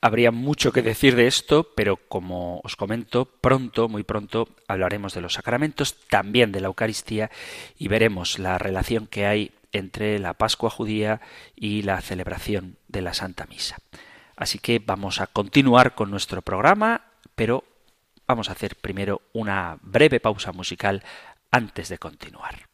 Habría mucho que decir de esto, pero como os comento, pronto, muy pronto, hablaremos de los sacramentos, también de la Eucaristía, y veremos la relación que hay entre la Pascua judía y la celebración de la Santa Misa. Así que vamos a continuar con nuestro programa, pero Vamos a hacer primero una breve pausa musical antes de continuar.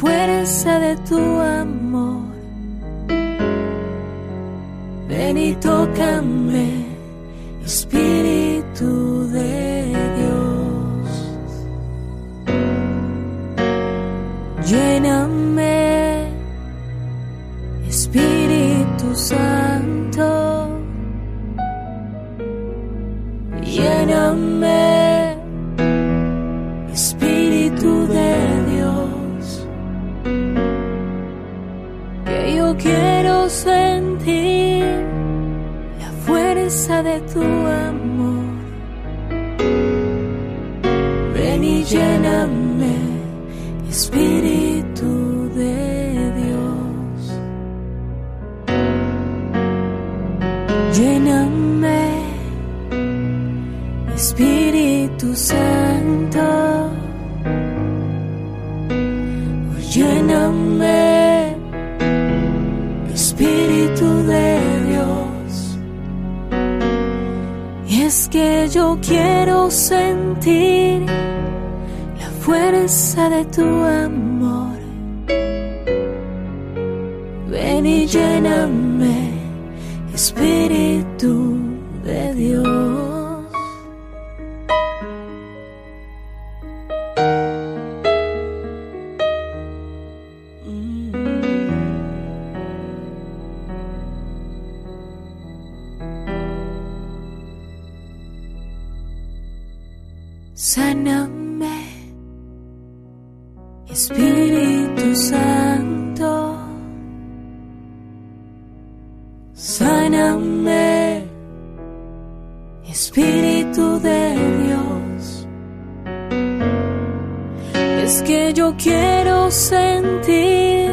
Fuerza de tu amor. Ven y tócame, Espíritu fuerza de tu amor. Sáname, Espíritu de Dios. Es que yo quiero sentir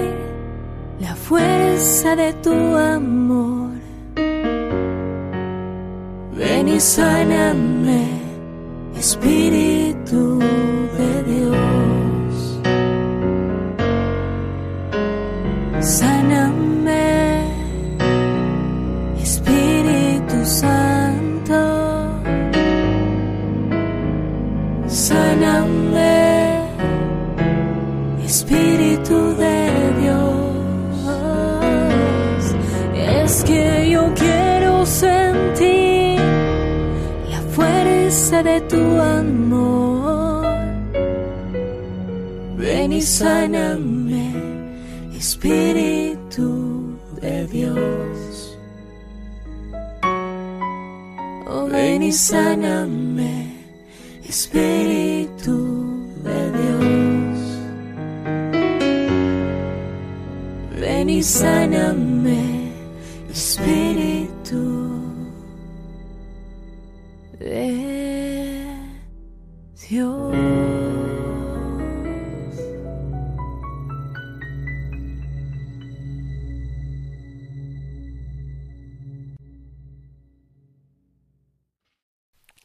la fuerza de tu amor. Ven y sáname. Espíritu de tu amor. Ven y sáname, Espíritu de Dios. Oh, ven y sáname, Espíritu de Dios. Ven y sáname,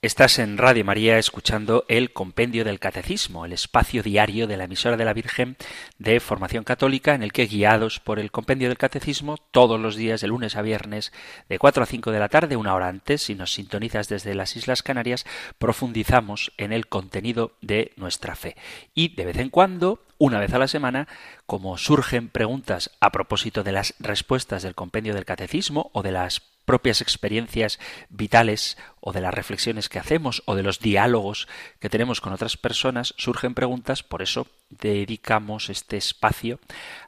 Estás en Radio María escuchando el Compendio del Catecismo, el espacio diario de la emisora de la Virgen de Formación Católica, en el que, guiados por el Compendio del Catecismo, todos los días, de lunes a viernes, de 4 a 5 de la tarde, una hora antes, si nos sintonizas desde las Islas Canarias, profundizamos en el contenido de nuestra fe. Y de vez en cuando, una vez a la semana, como surgen preguntas a propósito de las respuestas del Compendio del Catecismo o de las propias experiencias vitales o de las reflexiones que hacemos o de los diálogos que tenemos con otras personas, surgen preguntas, por eso dedicamos este espacio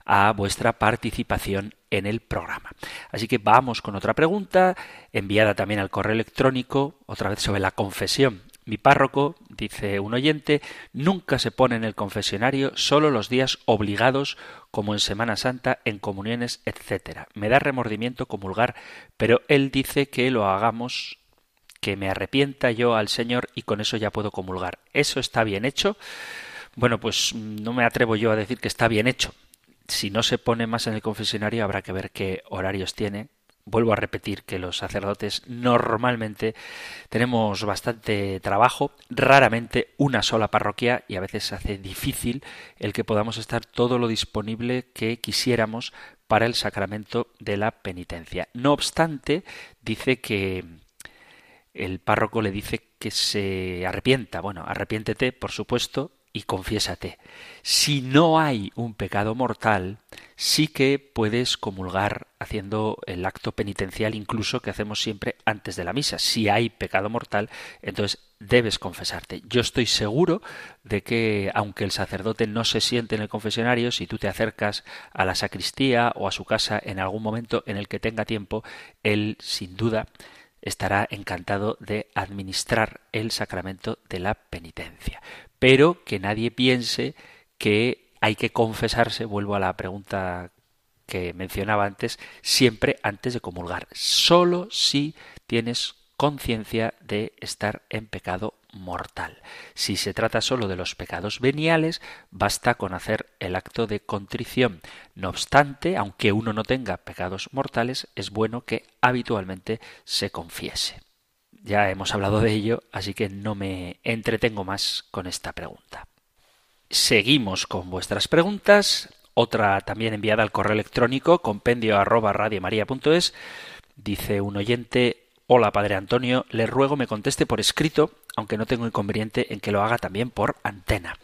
a vuestra participación en el programa. Así que vamos con otra pregunta, enviada también al correo electrónico, otra vez sobre la confesión. Mi párroco, dice un oyente, nunca se pone en el confesionario solo los días obligados, como en Semana Santa, en comuniones, etc. Me da remordimiento comulgar, pero él dice que lo hagamos, que me arrepienta yo al Señor y con eso ya puedo comulgar. ¿Eso está bien hecho? Bueno, pues no me atrevo yo a decir que está bien hecho. Si no se pone más en el confesionario habrá que ver qué horarios tiene, vuelvo a repetir que los sacerdotes normalmente tenemos bastante trabajo, raramente una sola parroquia y a veces se hace difícil el que podamos estar todo lo disponible que quisiéramos para el sacramento de la penitencia. No obstante, dice que el párroco le dice que se arrepienta. Bueno, arrepiéntete, por supuesto, y confiésate. Si no hay un pecado mortal, sí que puedes comulgar haciendo el acto penitencial incluso que hacemos siempre antes de la misa. Si hay pecado mortal, entonces debes confesarte. Yo estoy seguro de que aunque el sacerdote no se siente en el confesionario, si tú te acercas a la sacristía o a su casa en algún momento en el que tenga tiempo, él sin duda estará encantado de administrar el sacramento de la penitencia pero que nadie piense que hay que confesarse, vuelvo a la pregunta que mencionaba antes, siempre antes de comulgar, solo si tienes conciencia de estar en pecado mortal. Si se trata solo de los pecados veniales, basta con hacer el acto de contrición. No obstante, aunque uno no tenga pecados mortales, es bueno que habitualmente se confiese. Ya hemos hablado de ello, así que no me entretengo más con esta pregunta. Seguimos con vuestras preguntas. Otra también enviada al correo electrónico compendio arroba radiomaria.es. Dice un oyente Hola, Padre Antonio, le ruego me conteste por escrito, aunque no tengo inconveniente en que lo haga también por antena.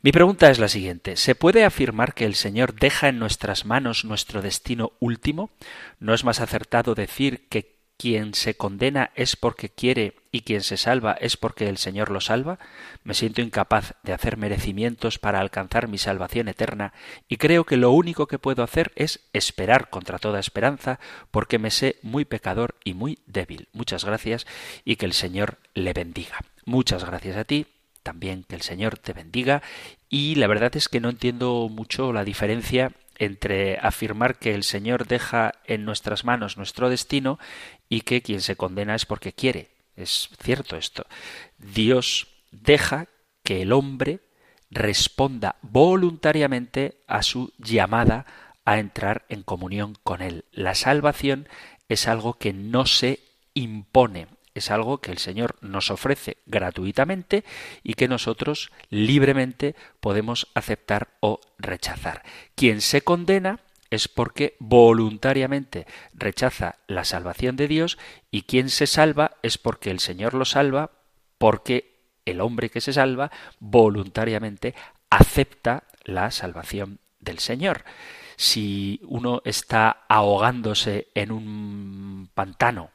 Mi pregunta es la siguiente. ¿Se puede afirmar que el Señor deja en nuestras manos nuestro destino último? ¿No es más acertado decir que quien se condena es porque quiere y quien se salva es porque el Señor lo salva? Me siento incapaz de hacer merecimientos para alcanzar mi salvación eterna y creo que lo único que puedo hacer es esperar contra toda esperanza porque me sé muy pecador y muy débil. Muchas gracias y que el Señor le bendiga. Muchas gracias a ti también que el Señor te bendiga y la verdad es que no entiendo mucho la diferencia entre afirmar que el Señor deja en nuestras manos nuestro destino y que quien se condena es porque quiere. Es cierto esto. Dios deja que el hombre responda voluntariamente a su llamada a entrar en comunión con Él. La salvación es algo que no se impone, es algo que el Señor nos ofrece gratuitamente y que nosotros libremente podemos aceptar o rechazar. Quien se condena es porque voluntariamente rechaza la salvación de Dios y quien se salva es porque el Señor lo salva, porque el hombre que se salva voluntariamente acepta la salvación del Señor. Si uno está ahogándose en un pantano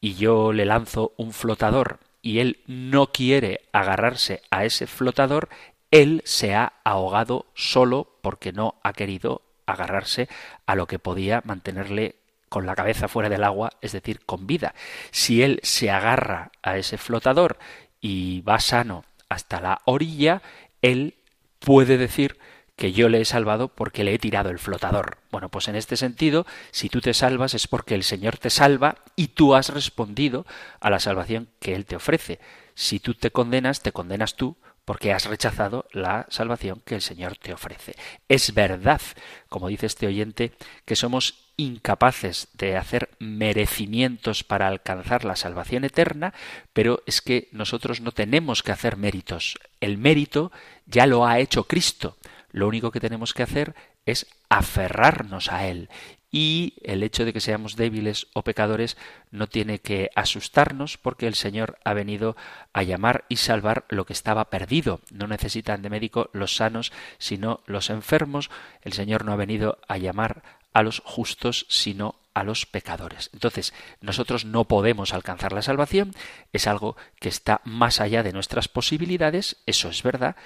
y yo le lanzo un flotador y él no quiere agarrarse a ese flotador, él se ha ahogado solo porque no ha querido agarrarse a lo que podía mantenerle con la cabeza fuera del agua, es decir, con vida. Si él se agarra a ese flotador y va sano hasta la orilla, él puede decir que yo le he salvado porque le he tirado el flotador. Bueno, pues en este sentido, si tú te salvas es porque el Señor te salva y tú has respondido a la salvación que Él te ofrece. Si tú te condenas, te condenas tú porque has rechazado la salvación que el Señor te ofrece. Es verdad, como dice este oyente, que somos incapaces de hacer merecimientos para alcanzar la salvación eterna, pero es que nosotros no tenemos que hacer méritos. El mérito ya lo ha hecho Cristo. Lo único que tenemos que hacer es aferrarnos a Él y el hecho de que seamos débiles o pecadores no tiene que asustarnos porque el Señor ha venido a llamar y salvar lo que estaba perdido. No necesitan de médico los sanos, sino los enfermos. El Señor no ha venido a llamar a los justos, sino a los pecadores. Entonces, nosotros no podemos alcanzar la salvación, es algo que está más allá de nuestras posibilidades, eso es verdad,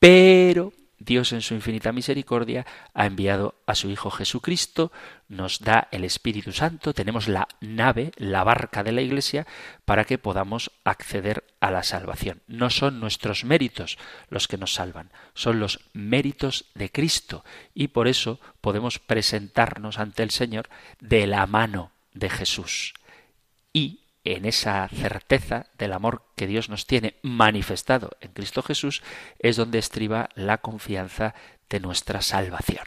pero Dios en su infinita misericordia ha enviado a su Hijo Jesucristo, nos da el Espíritu Santo, tenemos la nave, la barca de la Iglesia, para que podamos acceder a la salvación. No son nuestros méritos los que nos salvan, son los méritos de Cristo y por eso podemos presentarnos ante el Señor de la mano de Jesús. Y en esa certeza del amor que Dios nos tiene manifestado en Cristo Jesús es donde estriba la confianza de nuestra salvación.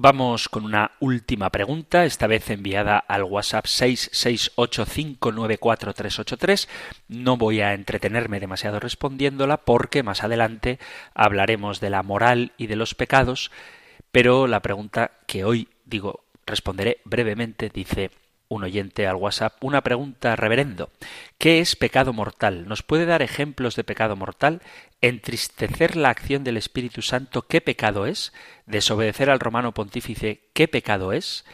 Vamos con una última pregunta, esta vez enviada al WhatsApp 668594383. No voy a entretenerme demasiado respondiéndola porque más adelante hablaremos de la moral y de los pecados, pero la pregunta que hoy digo responderé brevemente dice un oyente al WhatsApp una pregunta reverendo. ¿Qué es pecado mortal? ¿Nos puede dar ejemplos de pecado mortal? ¿Entristecer la acción del Espíritu Santo qué pecado es? ¿Desobedecer al romano pontífice qué pecado es?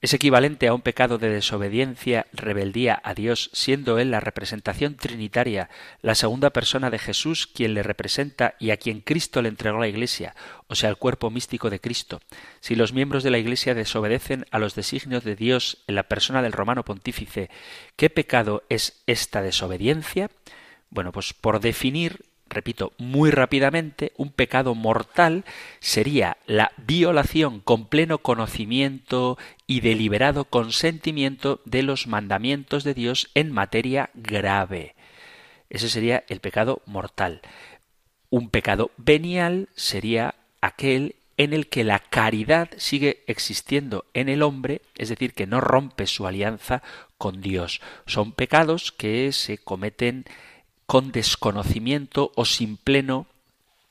Es equivalente a un pecado de desobediencia, rebeldía a Dios, siendo Él la representación trinitaria, la segunda persona de Jesús, quien le representa y a quien Cristo le entregó la Iglesia, o sea, el cuerpo místico de Cristo. Si los miembros de la Iglesia desobedecen a los designios de Dios en la persona del romano pontífice, ¿qué pecado es esta desobediencia? Bueno, pues por definir repito, muy rápidamente, un pecado mortal sería la violación con pleno conocimiento y deliberado consentimiento de los mandamientos de Dios en materia grave. Ese sería el pecado mortal. Un pecado venial sería aquel en el que la caridad sigue existiendo en el hombre, es decir, que no rompe su alianza con Dios. Son pecados que se cometen con desconocimiento o sin pleno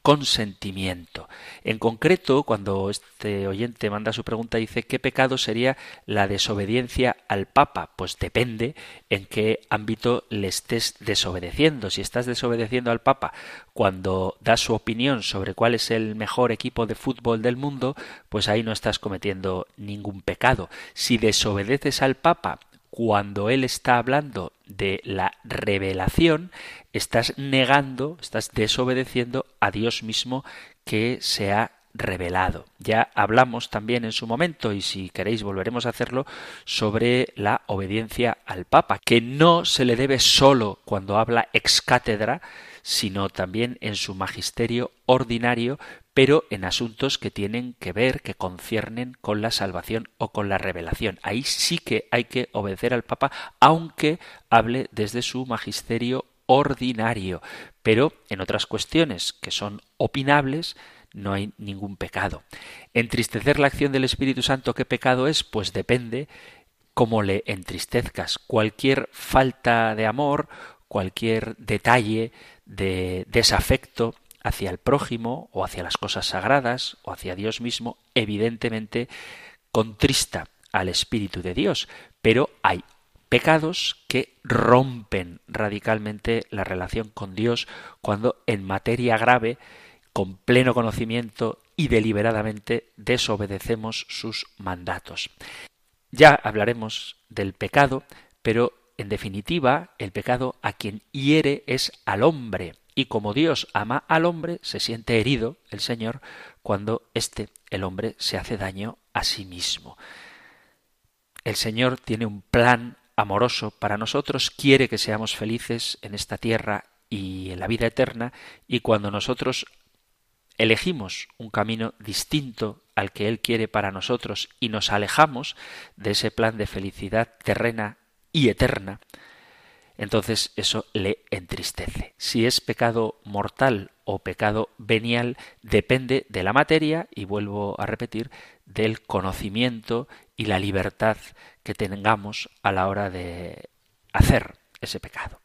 consentimiento. En concreto, cuando este oyente manda su pregunta, dice ¿qué pecado sería la desobediencia al Papa? Pues depende en qué ámbito le estés desobedeciendo. Si estás desobedeciendo al Papa cuando da su opinión sobre cuál es el mejor equipo de fútbol del mundo, pues ahí no estás cometiendo ningún pecado. Si desobedeces al Papa cuando él está hablando de la revelación, estás negando, estás desobedeciendo a Dios mismo que se ha revelado. Ya hablamos también en su momento, y si queréis volveremos a hacerlo, sobre la obediencia al Papa, que no se le debe solo cuando habla ex cátedra, sino también en su magisterio ordinario, pero en asuntos que tienen que ver, que conciernen con la salvación o con la revelación. Ahí sí que hay que obedecer al Papa, aunque hable desde su magisterio ordinario. Pero en otras cuestiones que son opinables, no hay ningún pecado. Entristecer la acción del Espíritu Santo, ¿qué pecado es? Pues depende cómo le entristezcas. Cualquier falta de amor, cualquier detalle de desafecto hacia el prójimo o hacia las cosas sagradas o hacia Dios mismo, evidentemente contrista al Espíritu de Dios, pero hay pecados que rompen radicalmente la relación con Dios cuando en materia grave, con pleno conocimiento y deliberadamente desobedecemos sus mandatos. Ya hablaremos del pecado, pero en definitiva, el pecado a quien hiere es al hombre, y como Dios ama al hombre, se siente herido el Señor cuando éste, el hombre, se hace daño a sí mismo. El Señor tiene un plan amoroso para nosotros, quiere que seamos felices en esta tierra y en la vida eterna, y cuando nosotros elegimos un camino distinto al que Él quiere para nosotros y nos alejamos de ese plan de felicidad terrena y eterna, entonces eso le entristece. Si es pecado mortal o pecado venial, depende de la materia y vuelvo a repetir, del conocimiento y la libertad que tengamos a la hora de hacer ese pecado.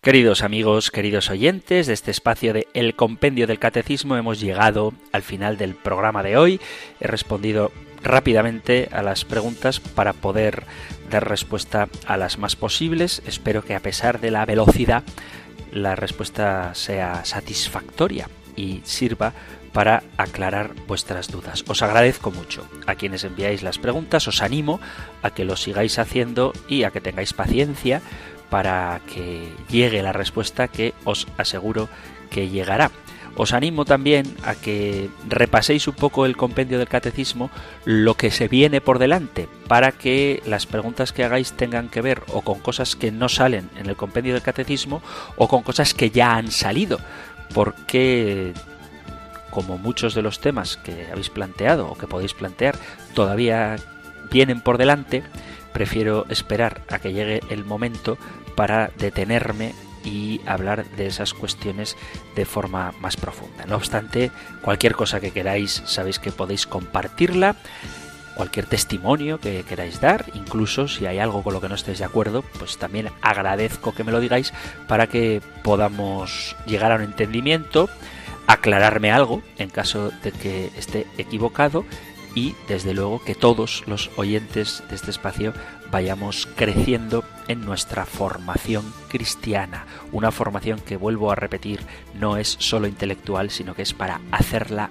Queridos amigos, queridos oyentes de este espacio de El Compendio del Catecismo, hemos llegado al final del programa de hoy. He respondido rápidamente a las preguntas para poder dar respuesta a las más posibles. Espero que a pesar de la velocidad la respuesta sea satisfactoria y sirva para aclarar vuestras dudas. Os agradezco mucho a quienes enviáis las preguntas, os animo a que lo sigáis haciendo y a que tengáis paciencia para que llegue la respuesta que os aseguro que llegará. Os animo también a que repaséis un poco el compendio del catecismo, lo que se viene por delante, para que las preguntas que hagáis tengan que ver o con cosas que no salen en el compendio del catecismo o con cosas que ya han salido, porque como muchos de los temas que habéis planteado o que podéis plantear todavía vienen por delante, prefiero esperar a que llegue el momento para detenerme y hablar de esas cuestiones de forma más profunda. No obstante, cualquier cosa que queráis, sabéis que podéis compartirla, cualquier testimonio que queráis dar, incluso si hay algo con lo que no estéis de acuerdo, pues también agradezco que me lo digáis para que podamos llegar a un entendimiento aclararme algo en caso de que esté equivocado y desde luego que todos los oyentes de este espacio vayamos creciendo en nuestra formación cristiana, una formación que vuelvo a repetir no es solo intelectual, sino que es para hacerla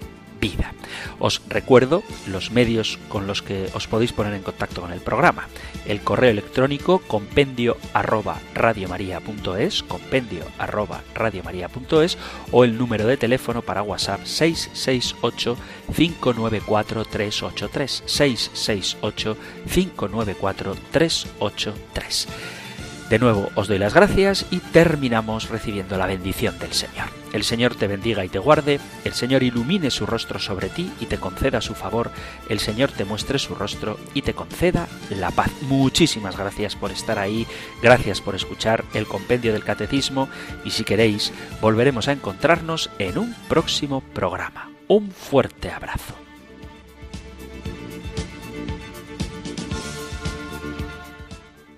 Os recuerdo los medios con los que os podéis poner en contacto con el programa. El correo electrónico compendio arroba radiomaria.es, compendio arroba radiomaria.es o el número de teléfono para WhatsApp 668 594 383 668 594 383. De nuevo os doy las gracias y terminamos recibiendo la bendición del Señor. El Señor te bendiga y te guarde, el Señor ilumine su rostro sobre ti y te conceda su favor, el Señor te muestre su rostro y te conceda la paz. Muchísimas gracias por estar ahí, gracias por escuchar el compendio del catecismo y si queréis volveremos a encontrarnos en un próximo programa. Un fuerte abrazo.